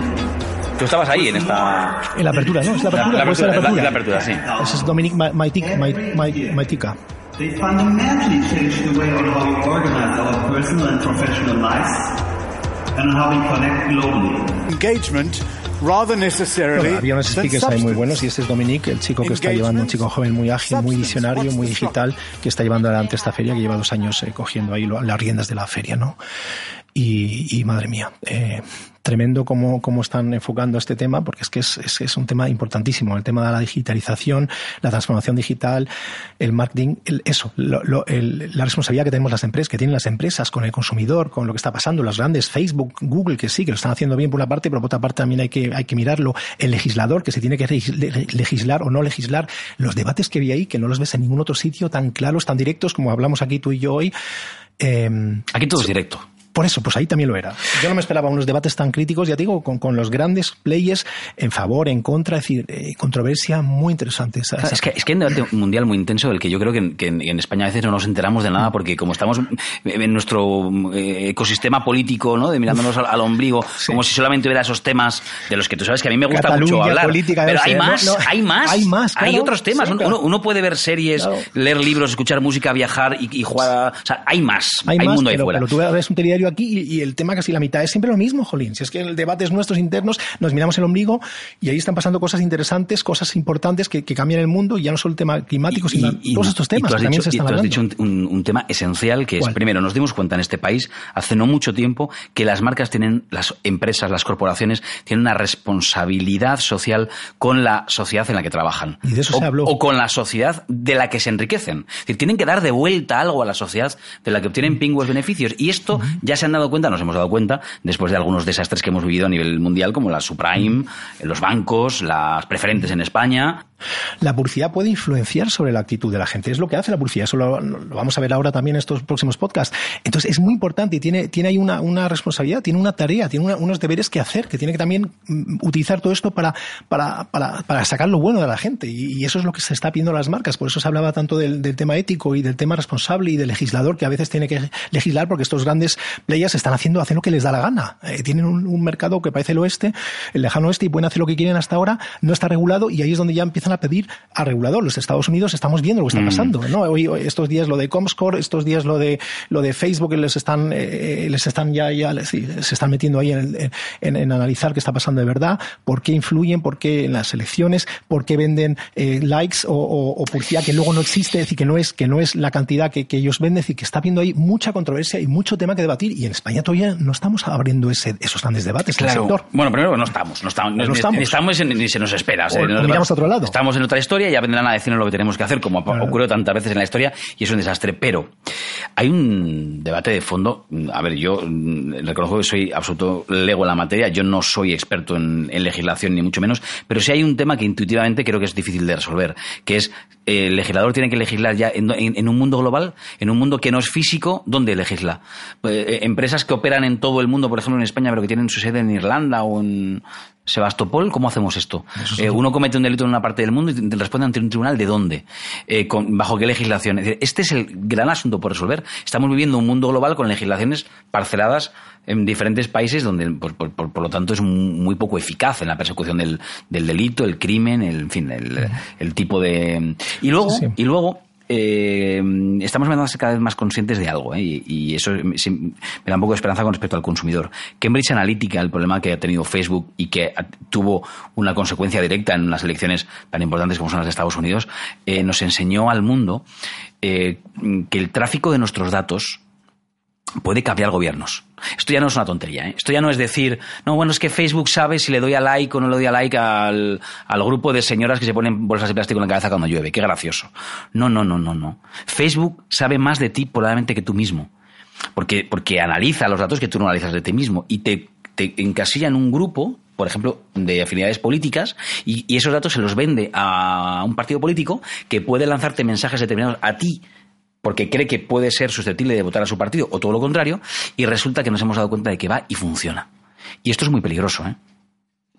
Tú estabas ahí en esta... En la apertura, ¿no? Es la La, apertura. la ser apertura, la- la apertura, sí. Ese es Dominic Ma- Maitic- Mai- Mai- Maitica. They fundamentally changed the way on how we organize our personal and professional lives and how we connect globally. engagement rather necessarily Bueno, había unos than speakers ahí muy buenos y este es Dominic, el chico que está llevando, un chico joven muy ágil, muy visionario, muy digital, que está llevando adelante esta feria, que lleva dos años eh, cogiendo ahí lo- las riendas de la feria, ¿no? Y, y, madre mía, eh, tremendo cómo, cómo están enfocando este tema, porque es que es, es, es un tema importantísimo, el tema de la digitalización, la transformación digital, el marketing, el- eso, lo- lo- el- la responsabilidad que tenemos las empresas, que tienen las empresas con el consumidor, con lo que está pasando, las grandes, Facebook, Google, que sí, que lo están haciendo bien por una parte, pero por otra parte también hay que, hay que mirarlo, el legislador, que se tiene que legis- le- legislar o no legislar, los debates que vi ahí, que no los ves en ningún otro sitio tan claros, tan directos como hablamos aquí tú y yo hoy. eh, Aquí todo es directo. Por eso, pues ahí también lo era. Yo no me esperaba unos debates tan críticos, ya te digo, con, con los grandes players en favor, en contra, es decir, eh, controversia muy interesante. esa- esa- Es que, es que hay un debate mundial muy intenso del que yo creo que, en- que en, en España a veces no nos enteramos de nada porque como estamos en nuestro eh, ecosistema político, ¿no? De mirándonos al, al ombligo, como si solamente hubiera esos temas de los que tú sabes que a mí me gusta Cataluña, mucho hablar. política, pero hay más, no. hay más, Hay más, hay otros temas. Sí, uno, claro. uno puede ver series, Claro. leer libros, escuchar música, viajar y, y jugar. a- O sea, hay más, hay, más, mundo ahí pero, fuera. pero tú ves un telediario aquí y, el tema casi la mitad es siempre lo mismo, Jolín. Si es que el debate es nuestros internos, nos miramos el ombligo y ahí están pasando cosas interesantes, cosas importantes que, cambian el mundo y ya no solo el tema climático, sino todos estos temas. tú has dicho, tú has dicho un, tema esencial que es, primero, nos dimos cuenta en este país hace no mucho tiempo que las marcas tienen, las empresas, las corporaciones, tienen una responsabilidad social con la sociedad en la que trabajan. Y de eso o, se habló. O con la sociedad de la que se enriquecen. Es decir, tienen que dar de vuelta algo a la sociedad de la que obtienen pingües beneficios. Y esto ya se han dado cuenta, nos hemos dado cuenta, después de algunos desastres que hemos vivido a nivel mundial, como la subprime, los bancos, las preferentes en España. La publicidad puede influenciar sobre la actitud de la gente. Es lo que hace la publicidad. Eso lo, vamos a ver ahora también en estos próximos podcasts. Entonces es muy importante y tiene, tiene ahí una, una responsabilidad, tiene una tarea, tiene unos deberes que hacer, que tiene que también mm, utilizar todo esto para, para, para, para sacar lo bueno de la gente. Y, eso es lo que se está pidiendo a las marcas. Por eso se hablaba tanto del, del, tema ético y del tema responsable y del legislador que a veces tiene que legislar porque estos grandes players están haciendo, hacen lo que les da la gana. Eh, tienen un, un, mercado que parece el oeste, el lejano oeste y pueden hacer lo que quieren hasta ahora, no está regulado y ahí es donde ya empiezan a pedir a regulador. Los Estados Unidos estamos viendo lo que está mm. pasando, ¿no? Hoy, estos días lo de Comscore, estos días lo de lo de Facebook, les están eh, les están ya ya se están metiendo ahí en, en, analizar qué está pasando de verdad, por qué influyen, por qué en las elecciones, por qué venden eh, likes o, o, publicidad que luego no existe, es decir, que no es que no es la cantidad que, que ellos venden, es decir, que está habiendo ahí mucha controversia y mucho tema que debatir y en España todavía no estamos abriendo ese, esos grandes debates en el sector. Bueno, primero no estamos, no estamos, no, estamos. ni, se nos espera. miramos a otro lado. Estamos en otra historia y ya vendrán a decirnos lo que tenemos que hacer, como ha ocurrido tantas veces en la historia, y es un desastre. Pero hay un debate de fondo. A ver, yo mm, reconozco que soy absoluto lego en la materia, yo no soy experto en, legislación, ni mucho menos, pero sí hay un tema que intuitivamente creo que es difícil de resolver, que es eh, el legislador tiene que legislar ya en, un mundo global, en un mundo que no es físico, ¿dónde legisla? Eh, empresas que operan en todo el mundo, por ejemplo en España, pero que tienen su sede en Irlanda o en, Sebastopol, ¿cómo hacemos esto? Eh, uno comete un delito en una parte del mundo y responde ante un tribunal de dónde, eh, bajo qué legislación. este es el gran asunto por resolver. Estamos viviendo un mundo global con legislaciones parceladas en diferentes países donde, por, lo tanto, es muy poco eficaz en la persecución del, delito, el crimen, el, en fin, el, tipo de. Y luego, y luego eh, estamos cada vez más conscientes de algo, ¿eh? y, eso me, da un poco de esperanza con respecto al consumidor. Cambridge Analytica, el problema que ha tenido Facebook y que tuvo una consecuencia directa en unas elecciones tan importantes como son las de Estados Unidos, eh, nos enseñó al mundo que el tráfico de nuestros datos puede cambiar gobiernos. Esto ya no es una tontería. ¿eh? Esto ya no es decir, no, bueno, es que Facebook sabe si le doy a like o no le doy a like al, al grupo de señoras que se ponen bolsas de plástico en la cabeza cuando llueve. Qué gracioso. No, no, no, no, no. Facebook sabe más de ti probablemente que tú mismo. Porque, porque analiza los datos que tú no analizas de ti mismo y te, encasilla en un grupo por ejemplo, de afinidades políticas, y, esos datos se los vende a un partido político que puede lanzarte mensajes determinados a ti porque cree que puede ser susceptible de votar a su partido o todo lo contrario, y resulta que nos hemos dado cuenta de que va y funciona. Y esto es muy peligroso, ¿eh?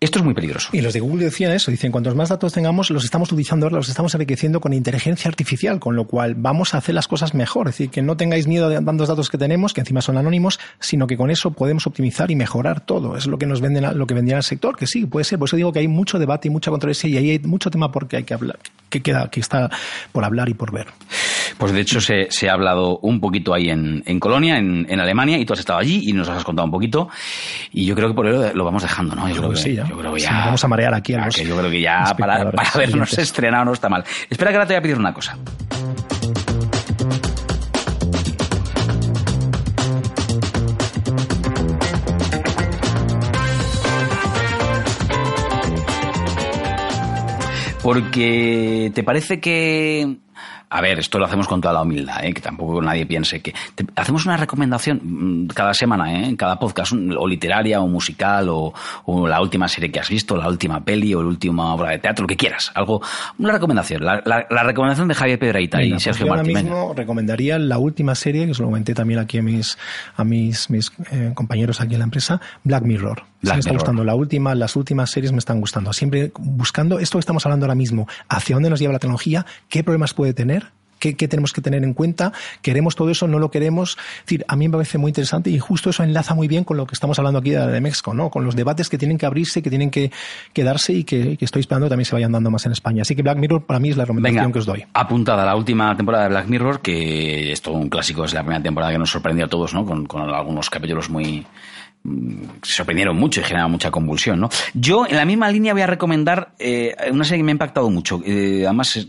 Esto es muy peligroso. Y los de Google decían eso, dicen, cuantos más datos tengamos, los estamos utilizando ahora, los estamos enriqueciendo con inteligencia artificial, con lo cual vamos a hacer las cosas mejor. Es decir, que no tengáis miedo de tantos datos que tenemos, que encima son anónimos, sino que con eso podemos optimizar y mejorar todo. Es lo que nos venden, lo que vendía el sector, que sí, puede ser. Por eso digo que hay mucho debate y mucha controversia y ahí hay mucho tema porque hay que hablar, que queda, que está por hablar y por ver. Pues de hecho se, ha hablado un poquito ahí en, Colonia, en, Alemania, y tú has estado allí y nos has contado un poquito. Y yo creo que por ello lo vamos dejando, ¿no? Yo, creo, que, sí, ¿ya? Yo creo que ya. vamos a marear aquí a los Yo creo que ya para, para vernos estrenado no está mal. Espera que ahora te voy a pedir una cosa. Porque te parece que a ver, esto lo hacemos con toda la humildad, ¿eh? que tampoco nadie piense que... hacemos una recomendación mm, cada semana, ¿eh? en cada podcast, o literaria, o musical, o, la última serie que has visto, la última peli, o la última obra de teatro, lo que quieras. Algo, una recomendación. La, recomendación de Javier Pedraita y pues Sergio yo Martín. Ahora mismo recomendaría la última serie, que os lo comenté también aquí a mis, a mis, mis eh, compañeros aquí en la empresa, Black Mirror. me está gustando. La última, las últimas series me están gustando. Siempre buscando esto que estamos hablando ahora mismo, hacia dónde nos lleva la tecnología, qué problemas puede tener ¿Qué, ¿Qué, tenemos que tener en cuenta? ¿Queremos todo eso? ¿No lo queremos? Es decir, a mí me parece muy interesante y justo eso enlaza muy bien con lo que estamos hablando aquí de, de México, ¿no? Con los debates que tienen que abrirse, que tienen que, que darse y que, que, estoy esperando que también se vayan dando más en España. Así que Black Mirror para mí es la recomendación Venga, que os doy. Apuntada la última temporada de Black Mirror, que es todo un clásico, es la primera temporada que nos sorprendió a todos, ¿no? Con, con algunos capítulos muy, se sorprendieron mucho y generaron mucha convulsión, ¿no? Yo, en la misma línea, voy a recomendar eh, una serie que me ha impactado mucho. Eh, además, eh,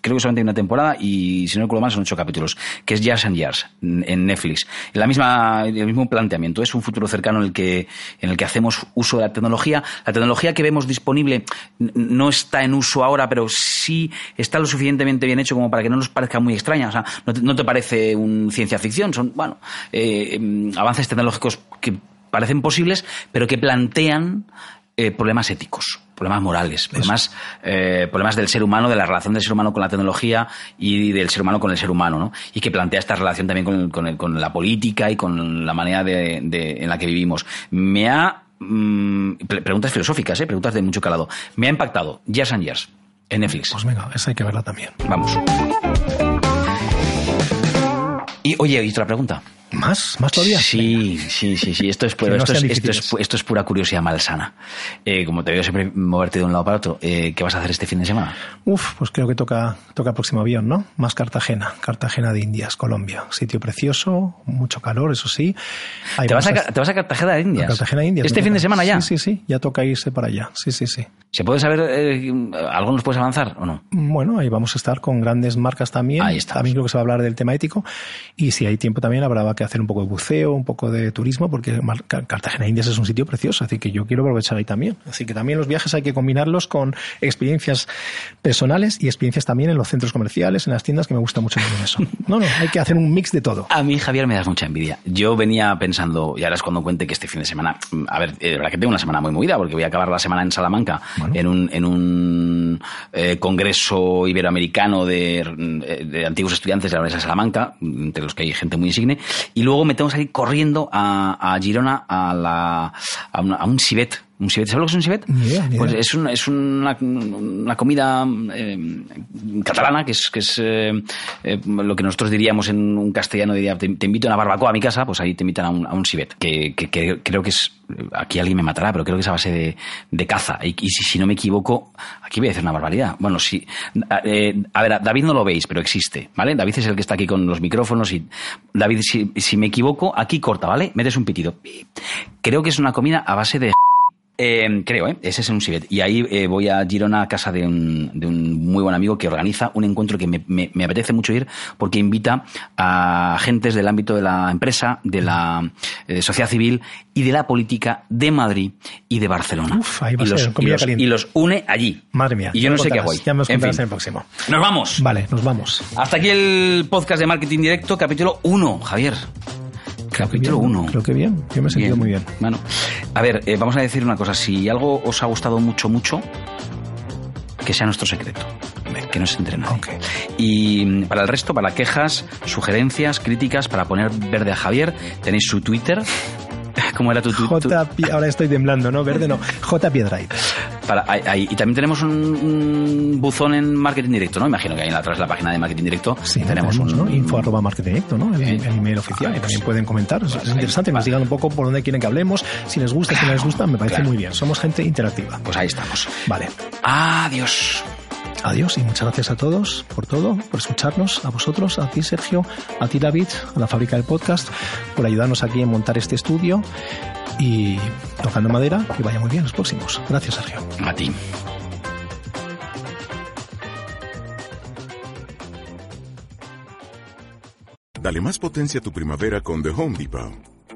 creo que solamente hay una temporada y, si no recuerdo mal, son ocho capítulos, que es Years and Years, en Netflix. La misma, el mismo planteamiento. Es un futuro cercano en el que, en el que hacemos uso de la tecnología. La tecnología que vemos disponible no está en uso ahora, pero sí está lo suficientemente bien hecho como para que no nos parezca muy extraña. O sea, no te, parece un ciencia ficción. Son, bueno, eh, avances tecnológicos que parecen posibles, pero que plantean eh, problemas éticos, problemas morales, problemas, eh, problemas del ser humano, de la relación del ser humano con la tecnología y del ser humano con el ser humano, ¿no? Y que plantea esta relación también con, con, el, con la política y con la manera de, de, en la que vivimos. Me ha mmm, preguntas filosóficas, ¿eh? preguntas de mucho calado. Me ha impactado. Years and Years en Netflix. Pues venga, esa hay que verla también. Vamos. Y oye, y otra pregunta. ¿Más? ¿Más todavía? Sí, sí, sí, sí. Esto es, <laughs> no esto, es, esto, es, esto es pura curiosidad malsana. Eh, como te veo siempre moverte de un lado para otro, eh, ¿qué vas a hacer este fin de semana? Uf, pues creo que toca, toca próximo avión, ¿no? Más Cartagena. Cartagena de Indias, Colombia. Sitio precioso, mucho calor, eso sí. ¿Te vas, a, ¿Te vas, a, Cartagena de Indias? A Cartagena de Indias. ¿Este fin de semana ya? Sí, sí, sí. Ya toca irse para allá. Sí, sí, sí. ¿Se puede saber eh, algo nos puedes avanzar o no? Bueno, ahí vamos a estar con grandes marcas también. Ahí está. También creo que se va a hablar del tema ético. Y si hay tiempo también habrá que hacer un poco de buceo, un poco de turismo, porque Cartagena de Indias es un sitio precioso, así que yo quiero aprovechar ahí también. Así que también los viajes hay que combinarlos con experiencias personales y experiencias también en los centros comerciales, en las tiendas, que me gusta mucho eso. No, no, hay que hacer un mix de todo. A mí, Javier, me das mucha envidia. Yo venía pensando, y ahora es cuando cuente que este fin de semana, a ver, de verdad que tengo una semana muy movida, porque voy a acabar la semana en Salamanca, bueno. en un, en un eh, congreso iberoamericano de, de, antiguos estudiantes de la Universidad de Salamanca, entre los que hay gente muy insigne, y luego me tengo que salir corriendo a, a Girona a, la, a, una, a un civet un civet, ¿sabes lo que es un idea. Pues es, un, es una, una, comida eh, catalana, que es, que es eh, eh, lo que nosotros diríamos en un castellano, diría, te, te, invito a una barbacoa a mi casa, pues ahí te invitan a un, a un que, que, que, creo que es, aquí alguien me matará, pero creo que es a base de, de caza. Y, y si, si, no me equivoco, aquí voy a decir una barbaridad. Bueno, si, a ver, David no lo veis, pero existe, ¿vale? David es el que está aquí con los micrófonos y David, si, si me equivoco, aquí corta, ¿vale? Metes un pitido. Creo que es una comida a base de eh, creo, ¿eh? Ese es un Sibet. Y ahí eh, voy a Girona a casa de un, de un, muy buen amigo que organiza un encuentro que me, me, me, apetece mucho ir porque invita a agentes del ámbito de la empresa, de la eh, sociedad civil y de la política de Madrid y de Barcelona. Uf, ahí va y, a los, ser y, los, y, los, une allí. Madre mía. Y yo no sé qué hago ahí. Ya me fin. en el próximo. Nos vamos. Vale, nos vamos. Hasta aquí el podcast de Marketing Directo, capítulo 1, Javier. Capítulo 1. Creo que bien. Yo me he sentido bien. muy bien. Bueno, a ver, eh, vamos a decir una cosa. Si algo os ha gustado mucho, mucho, que sea nuestro secreto. Que no se entre nadie. Okay. Y para el resto, para quejas, sugerencias, críticas, para poner verde a Javier, tenéis su Twitter. <laughs> ¿Cómo era tu Twitter? J. Ahora estoy temblando, ¿no? Verde no. J. Piedrait. Para, hay, hay, y también tenemos un, un, buzón en marketing directo, ¿no? Imagino que ahí atrás de la página de marketing directo sí, tenemos, tenemos un, ¿no? info arroba marketing directo, ¿no? El, el email oficial. Y también pueden comentar. Es, es interesante, nos digan un poco por dónde quieren que hablemos, si les gusta, si no les gusta, me parece claro. muy bien. Somos gente interactiva. Pues ahí estamos. Vale. Adiós. Adiós y muchas gracias a todos por todo, por escucharnos, a vosotros, a ti Sergio, a ti David, a la fábrica del podcast, por ayudarnos aquí en montar este estudio y tocando madera, que vaya muy bien los próximos. Gracias Sergio. A ti. Dale más potencia a tu primavera con The Home Depot.